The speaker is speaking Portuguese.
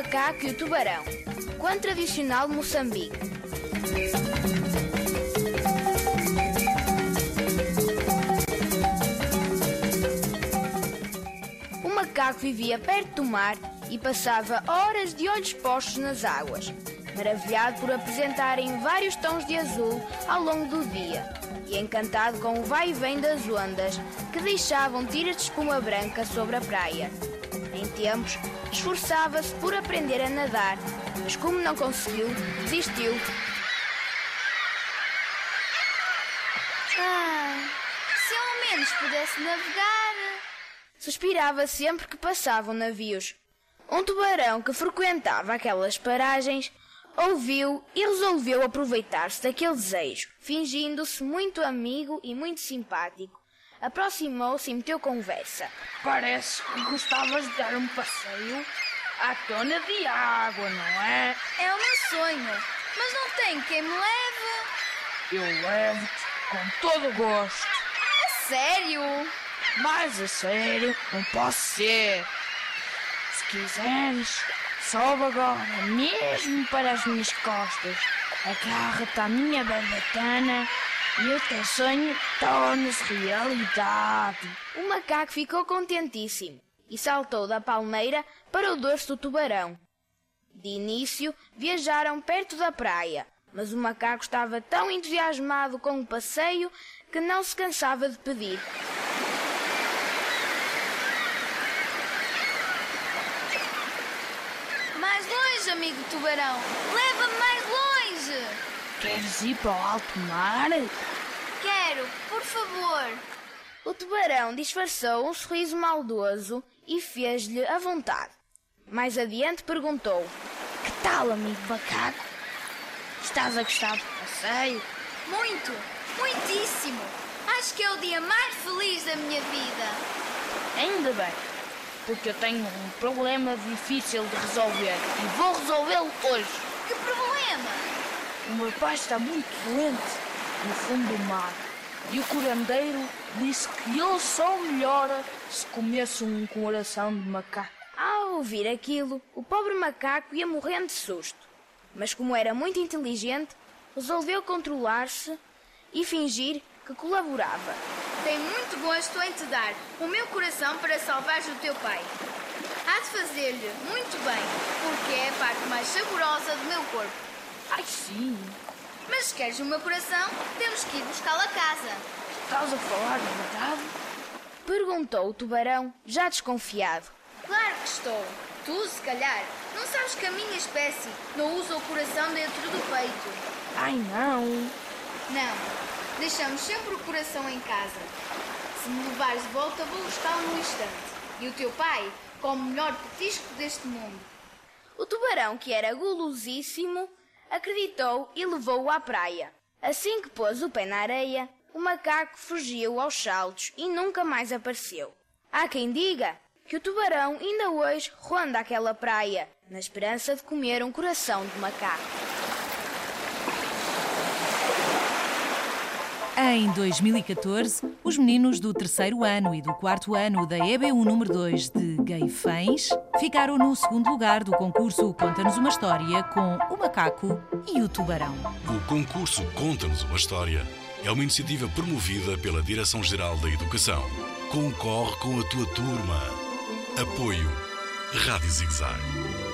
Macaco e o tubarão. Quanto tradicional de Moçambique. O macaco vivia perto do mar e passava horas de olhos postos nas águas, maravilhado por apresentarem vários tons de azul ao longo do dia e encantado com o vai e vem das ondas que deixavam tiras de espuma branca sobre a praia. Em tempos, esforçava-se por aprender a nadar, mas como não conseguiu, desistiu. Ah, se ao menos pudesse navegar. Suspirava sempre que passavam navios. Um tubarão que frequentava aquelas paragens ouviu e resolveu aproveitar-se daquele desejo. Fingindo-se muito amigo e muito simpático, aproximou-se e meteu conversa. Parece que gostavas de dar um passeio à tona de água, não é? É o meu sonho, mas não tem quem me leve. Eu levo-te com todo o gosto. É sério? Mas a sério, não posso ser. Se quiseres, sobe agora, mesmo para as minhas costas. Agarra-te à minha barbatana e o teu sonho torna-se realidade. O macaco ficou contentíssimo e saltou da palmeira para o dorso do tubarão. De início, viajaram perto da praia, mas o macaco estava tão entusiasmado com o passeio que não se cansava de pedir. Mais longe, amigo tubarão. Leva-me mais longe. Queres ir para o alto mar? Quero, por favor. O tubarão disfarçou um sorriso maldoso e fez-lhe a vontade. Mais adiante perguntou: Que tal, amigo macaco? Estás a gostar do passeio? Muito, muitíssimo. Acho que é o dia mais feliz da minha vida. Ainda bem, porque eu tenho um problema difícil de resolver e vou resolvê-lo hoje. Que problema? O meu pai está muito doente no fundo do mar e o curandeiro disse que ele só melhora se comesse um coração de macaco. Ao ouvir aquilo, o pobre macaco ia morrendo de susto. Mas como era muito inteligente, resolveu controlar-se e fingir que colaborava. Tenho muito gosto em te dar o meu coração para salvares o teu pai. Há de fazer-lhe muito bem, porque é a parte mais saborosa do meu corpo. Ai sim, Mas se queres o meu coração, temos que ir buscá-lo a casa. estás a falar de verdade? Perguntou o tubarão, já desconfiado. Claro que estou. Tu, se calhar, não sabes que a minha espécie não usa o coração dentro do peito. Ai não, Não, deixamos sempre o coração em casa. Se me levares de volta, vou buscá-lo num instante. E o teu pai come o melhor petisco deste mundo. O tubarão, que era gulosíssimo, acreditou e levou-o à praia. Assim que pôs o pé na areia, o macaco fugiu aos saltos e nunca mais apareceu. Há quem diga que o tubarão ainda hoje ronda aquela praia, na esperança de comer um coração de macaco. Em 2014, os meninos do terceiro ano e do quarto ano da EB1 número 2 de Gaifães ficaram no segundo lugar do concurso Conta-nos uma História com o macaco e o tubarão. O concurso Conta-nos uma História é uma iniciativa promovida pela Direção-Geral da Educação. Concorre com a tua turma. Apoio Rádio Zigzag.